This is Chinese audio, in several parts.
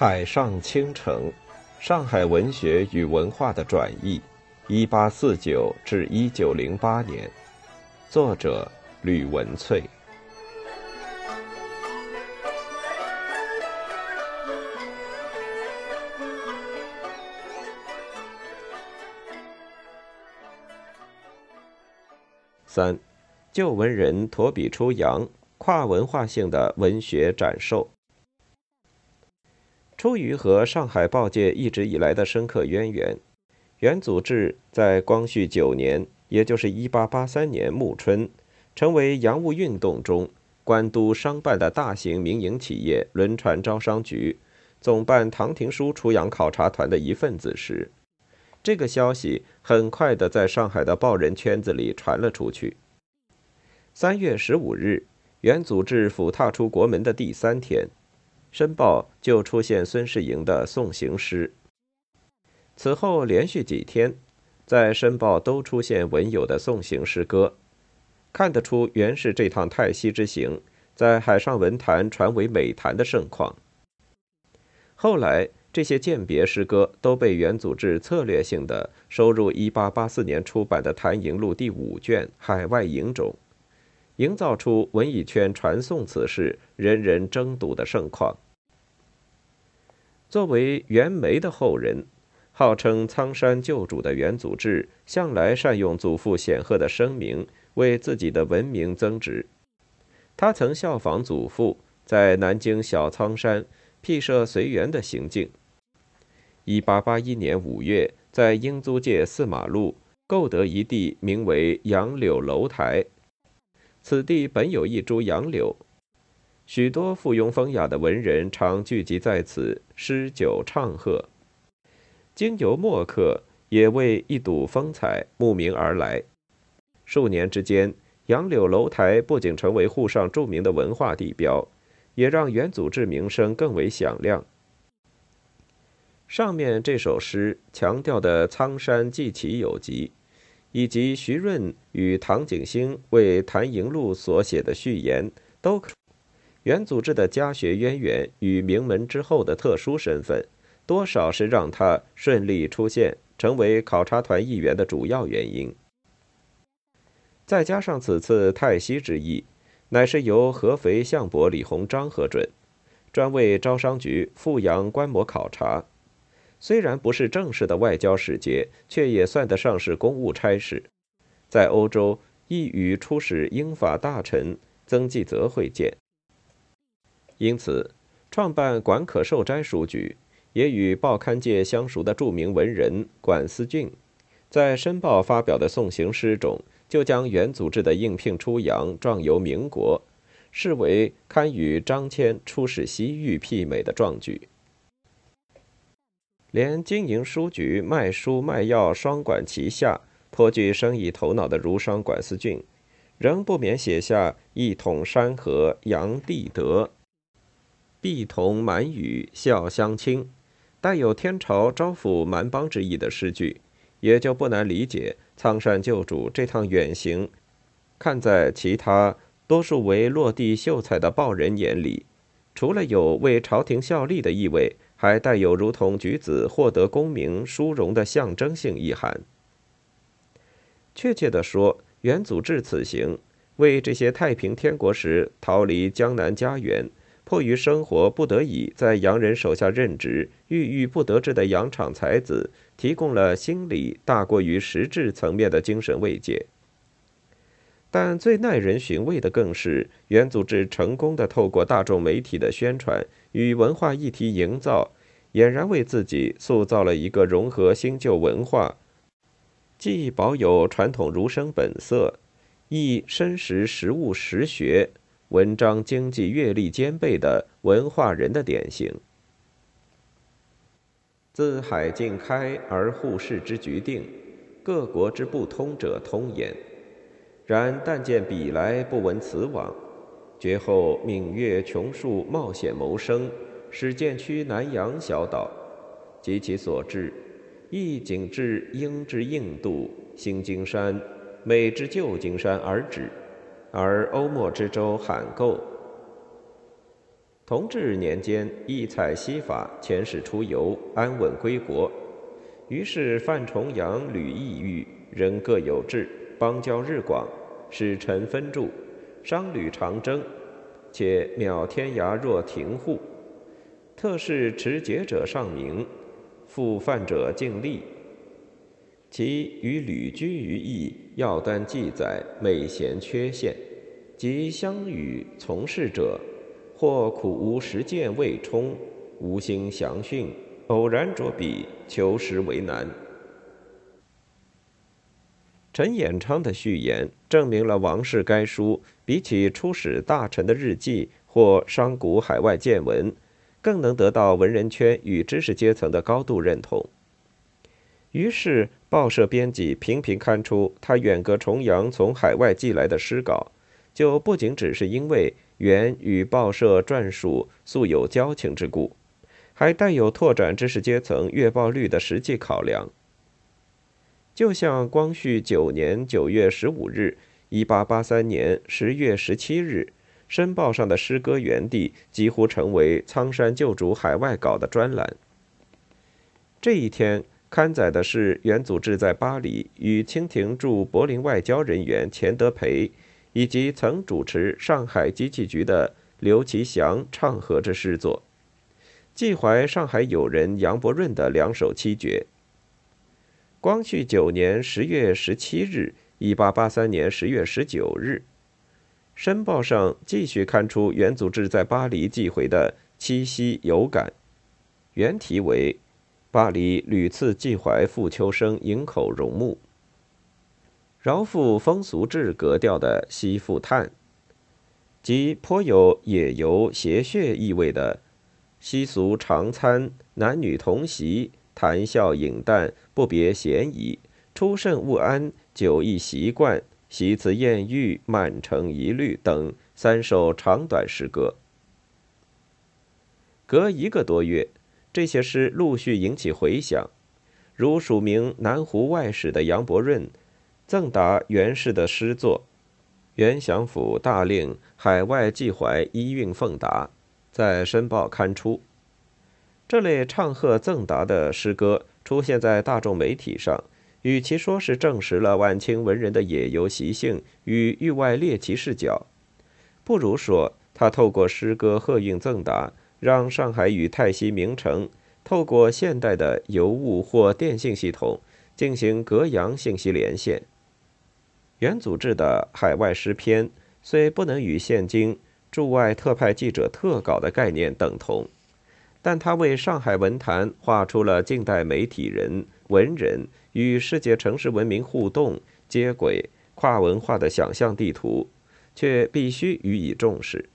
海上倾城：上海文学与文化的转译（一八四九至一九零八年），作者吕文翠。三，旧文人托笔出洋，跨文化性的文学展售。出于和上海报界一直以来的深刻渊源，袁祖志在光绪九年，也就是1883年暮春，成为洋务运动中官督商办的大型民营企业轮船招商局总办唐廷枢出洋考察团的一份子时，这个消息很快的在上海的报人圈子里传了出去。三月十五日，袁祖志甫踏出国门的第三天。《申报》就出现孙世莹的送行诗。此后连续几天，在《申报》都出现文友的送行诗歌，看得出袁氏这趟泰西之行在海上文坛传为美谈的盛况。后来，这些饯别诗歌都被袁祖志策略性的收入1884年出版的《谭营录》第五卷《海外营》中。营造出文艺圈传颂此事、人人争睹的盛况。作为袁枚的后人，号称苍山旧主的袁祖志，向来善用祖父显赫的声名，为自己的文名增值。他曾效仿祖父，在南京小苍山辟设随园的行径。一八八一年五月，在英租界四马路购得一地，名为杨柳楼台。此地本有一株杨柳，许多附庸风雅的文人常聚集在此诗酒唱和，经由墨客也为一睹风采慕名而来。数年之间，杨柳楼台不仅成为沪上著名的文化地标，也让元祖志名声更为响亮。上面这首诗强调的苍山既奇有极。以及徐润与唐景星为《谭营录》所写的序言，都可元祖志的家学渊源与名门之后的特殊身份，多少是让他顺利出现，成为考察团一员的主要原因。再加上此次泰西之役，乃是由合肥相伯李鸿章核准，专为招商局赴洋观摩考察。虽然不是正式的外交使节，却也算得上是公务差事，在欧洲亦与出使英法大臣曾纪泽会见。因此，创办管可受斋书局，也与报刊界相熟的著名文人管思俊，在《申报》发表的送行诗中，就将原组织的应聘出洋壮游民国，视为堪与张骞出使西域媲美的壮举。连经营书局、卖书卖药双管齐下、颇具生意头脑的儒商管思俊，仍不免写下“一统山河扬帝德，必同满语笑相亲”，带有天朝招抚蛮邦之意的诗句，也就不难理解苍山旧主这趟远行，看在其他多数为落地秀才的报人眼里，除了有为朝廷效力的意味。还带有如同举子获得功名殊荣的象征性意涵。确切地说，元祖志此行为这些太平天国时逃离江南家园、迫于生活不得已在洋人手下任职、郁郁不得志的洋场才子提供了心理大过于实质层面的精神慰藉。但最耐人寻味的，更是元祖志成功的透过大众媒体的宣传。与文化议题营造，俨然为自己塑造了一个融合新旧文化，既保有传统儒生本色，亦深识实务实学、文章经济阅历兼备的文化人的典型。自海尽开而互市之局定，各国之不通者通焉。然但见彼来不闻此往。绝后闽越穷戍冒险谋生，始建区南洋小岛，及其所至，亦景至英之印度、新金山、美之旧金山而止，而欧墨之洲罕构。同治年间，异采西法，遣使出游，安稳归国。于是范重阳屡异域，人各有志，邦交日广，使臣分驻，商旅长征，且渺天涯若停户。特是持节者上名，复犯者尽力。其与旅居于异，要端记载，美贤缺陷，及相与从事者，或苦无实践未充，无心详训，偶然着笔，求实为难。陈衍昌的序言证明了王氏该书比起出使大臣的日记或商贾海外见闻。更能得到文人圈与知识阶层的高度认同。于是，报社编辑频频刊出他远隔重洋从海外寄来的诗稿，就不仅只是因为原与报社撰属素有交情之故，还带有拓展知识阶层阅报率的实际考量。就像光绪九年九月十五日、一八八三年十月十七日。《申报》上的诗歌园地几乎成为苍山旧主海外稿的专栏。这一天刊载的是元祖志在巴黎与清廷驻柏林外交人员钱德培，以及曾主持上海机器局的刘其祥唱和之诗作，寄怀上海友人杨伯润的两首七绝。光绪九年十月十七日，一八八三年十月十九日。《申报》上继续刊出元祖志在巴黎寄回的七夕有感，原题为《巴黎屡次寄怀傅秋生营口荣木》，饶富风俗志格调的《西复叹》，及颇有野游邪谑意味的《西俗常餐男女同席谈笑饮淡不别嫌疑出甚勿安久易习惯》。习词艳遇，满城一律等三首长短诗歌。隔一个多月，这些诗陆续引起回响，如署名南湖外史的杨伯润赠答袁氏的诗作《袁祥府大令海外寄怀一韵奉达》，在《申报》刊出。这类唱和赠答的诗歌出现在大众媒体上。与其说是证实了晚清文人的野游习性与域外猎奇视角，不如说他透过诗歌贺运赠答，让上海与泰西名城透过现代的邮物或电信系统进行隔洋信息连线。元祖制的海外诗篇虽不能与现今驻外特派记者特稿的概念等同，但他为上海文坛画出了近代媒体人文人。与世界城市文明互动、接轨、跨文化的想象地图，却必须予以重视。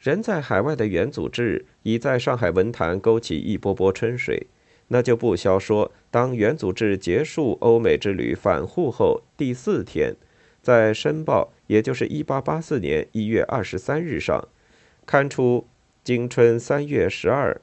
人在海外的元祖志已在上海文坛勾起一波波春水，那就不消说，当元祖志结束欧美之旅返沪后第四天，在《申报》，也就是1884年1月23日上，刊出《今春三月十二》。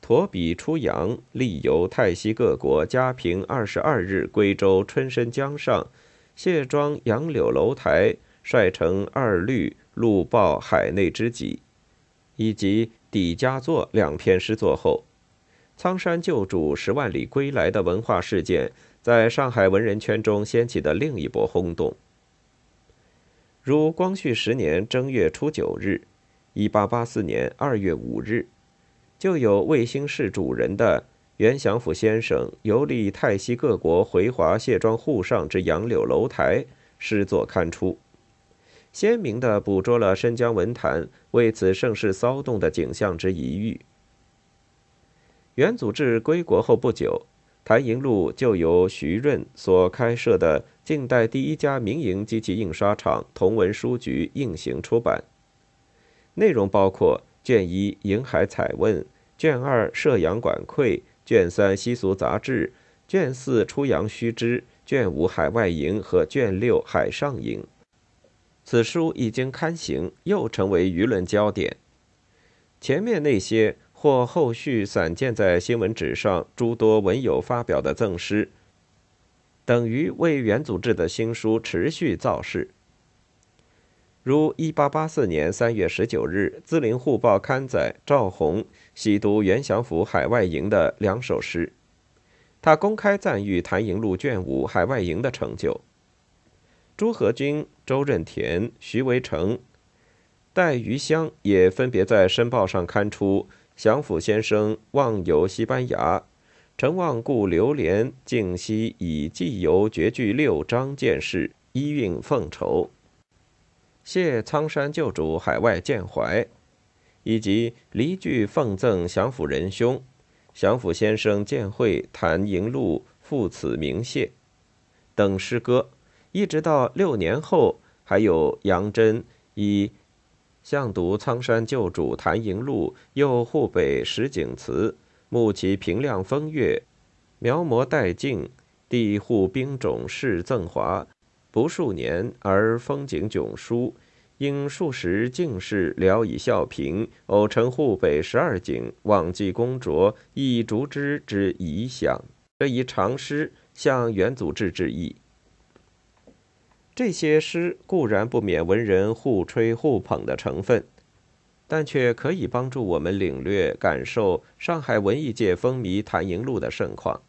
驼笔出洋，历游泰西各国。嘉平二十二日，归州春申江上，卸妆杨柳楼台，率成二律录报海内之己，以及底佳作两篇诗作后，苍山旧主十万里归来的文化事件，在上海文人圈中掀起的另一波轰动。如光绪十年正月初九日，一八八四年二月五日。就有卫星室主人的袁祥甫先生游历泰西各国回华卸妆沪上之杨柳楼台诗作刊出，鲜明地捕捉了申江文坛为此盛世骚动的景象之一隅。元祖志归国后不久，谭银路就由徐润所开设的近代第一家民营机器印刷厂同文书局印行出版，内容包括。卷一《银海采问》，卷二《摄阳管窥》，卷三《习俗杂志》，卷四《出洋须知》，卷五《海外营》和卷六《海上营》。此书已经刊行，又成为舆论焦点。前面那些或后续散见在新闻纸上诸多文友发表的赠诗，等于为元祖制的新书持续造势。如1884年3月19日《资林户报》刊载赵宏喜读袁祥甫海外营的两首诗，他公开赞誉谭营路卷五海外营的成就。朱和钧、周任田、徐维成、戴余香也分别在《申报》上刊出祥甫先生望游西班牙。陈望故流连，竟夕以寄游绝句六章见事，一韵奉酬。谢苍山旧主海外见怀，以及离句奉赠降府仁兄，降府先生见会谭迎路赴此鸣谢等诗歌，一直到六年后，还有杨真以向读苍山旧主谭迎路，又护北石景祠。目其平亮风月，描摹殆尽，地护兵种世赠华，不数年而风景迥殊。应数十进士聊以笑评，偶成沪北十二景，忘记公卓，亦逐之之遗响。这一长诗向元祖志致意。这些诗固然不免文人互吹互捧的成分。但却可以帮助我们领略、感受上海文艺界风靡谭迎路的盛况。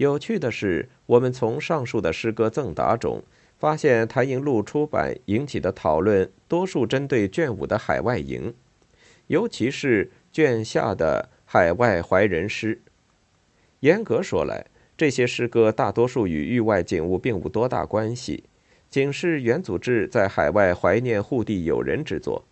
有趣的是，我们从上述的诗歌赠答中发现，谭迎路出版引起的讨论多数针对卷五的海外营，尤其是卷下的海外怀人诗。严格说来，这些诗歌大多数与域外景物并无多大关系，仅是元祖志在海外怀念故地友人之作。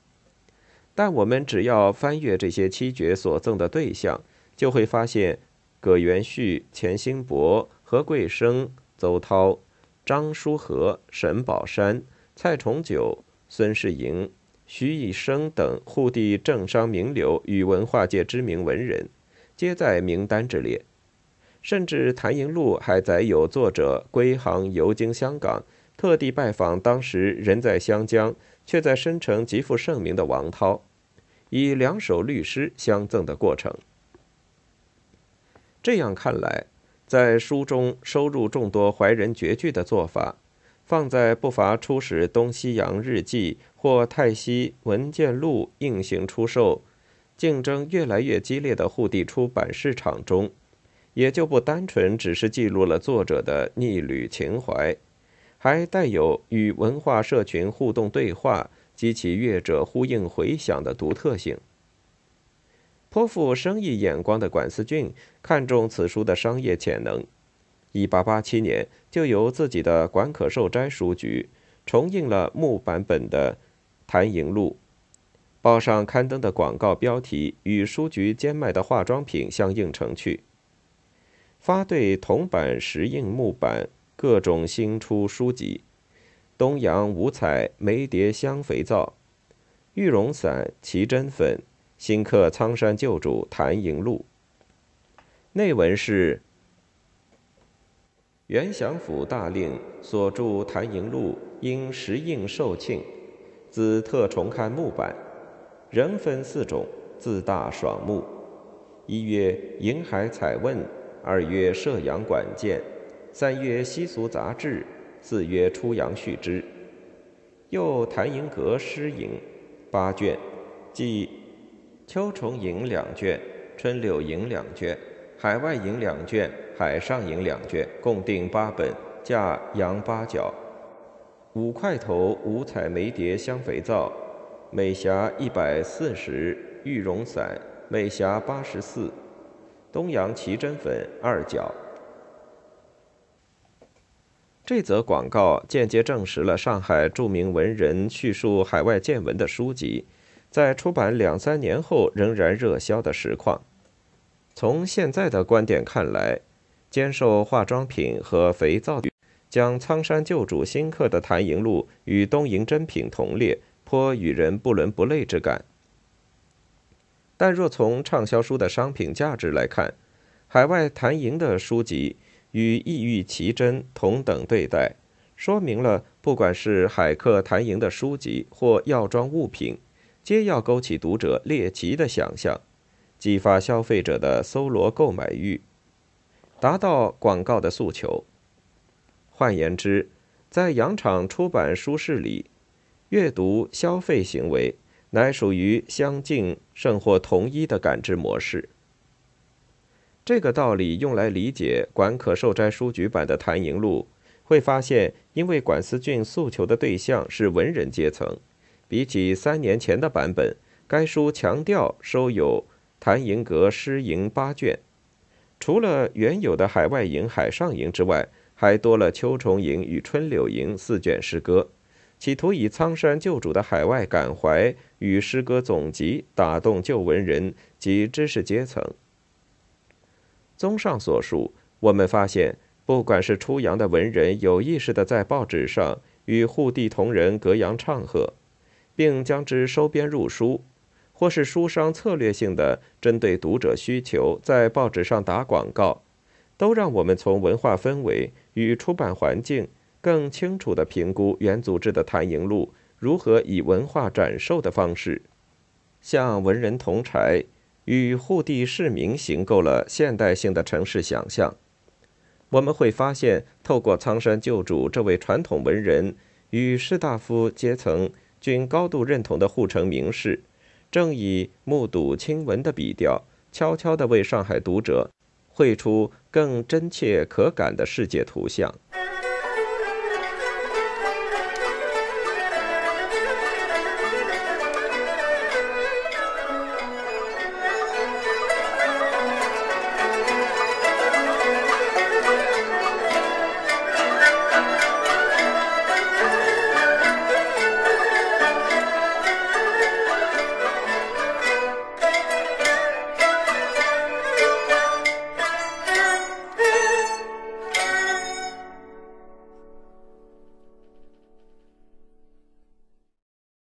但我们只要翻阅这些七绝所赠的对象，就会发现，葛元旭、钱兴伯、何桂生、邹涛、张书和、沈宝山、蔡崇九、孙世莹、徐以升等沪地政商名流与文化界知名文人，皆在名单之列。甚至谭迎录还载有作者归航游经香港，特地拜访当时人在湘江却在申城极负盛名的王涛。以两首律诗相赠的过程。这样看来，在书中收入众多怀人绝句的做法，放在不乏出使东西洋日记或泰西文件录应行出售、竞争越来越激烈的沪地出版市场中，也就不单纯只是记录了作者的逆旅情怀，还带有与文化社群互动对话。激起阅者呼应回响的独特性。颇富生意眼光的管思俊看中此书的商业潜能，1887年就由自己的管可寿斋书局重印了木版本的《谭营录》，报上刊登的广告标题与书局兼卖的化妆品相映成趣，发对铜版、石印、木版各种新出书籍。东洋五彩梅蝶香肥皂、玉容散、奇珍粉，新刻苍山旧主谭迎路。内文是：袁祥府大令所著谭迎路，因石印受庆，兹特重刊木版，仍分四种，字大爽目。一曰银海采问，二曰射阳管见，三曰西俗杂志。四曰出阳续之，又谭营阁诗营八卷，即秋虫吟两卷，春柳吟两卷，海外吟两卷，海上吟两卷，共定八本，价洋八角。五块头五彩梅蝶香肥皂，每匣一百四十；玉容散每匣八十四；东洋奇珍粉二角。这则广告间接证实了上海著名文人叙述海外见闻的书籍，在出版两三年后仍然热销的实况。从现在的观点看来，兼售化妆品和肥皂，将苍山旧主新刻的《谭营录》与东瀛珍品同列，颇与人不伦不类之感。但若从畅销书的商品价值来看，海外谭营的书籍。与异域奇珍同等对待，说明了不管是海客谈营的书籍或药妆物品，皆要勾起读者猎奇的想象，激发消费者的搜罗购买欲，达到广告的诉求。换言之，在洋场出版书市里，阅读消费行为乃属于相近甚或同一的感知模式。这个道理用来理解管可受斋书局版的《谭营录》，会发现，因为管思俊诉求的对象是文人阶层，比起三年前的版本，该书强调收有谭营阁诗吟八卷，除了原有的海外吟、海上吟之外，还多了秋虫吟与春柳吟四卷诗歌，企图以苍山旧主的海外感怀与诗歌总集打动旧文人及知识阶层。综上所述，我们发现，不管是出洋的文人有意识地在报纸上与沪地同仁隔洋唱和，并将之收编入书，或是书商策略性的针对读者需求在报纸上打广告，都让我们从文化氛围与出版环境更清楚地评估原组织的《谭营录》如何以文化展售的方式，向文人同柴。与沪地市民形构了现代性的城市想象，我们会发现，透过苍山旧主这位传统文人与士大夫阶层均高度认同的护城名士，正以目睹亲闻的笔调，悄悄地为上海读者绘出更真切可感的世界图像。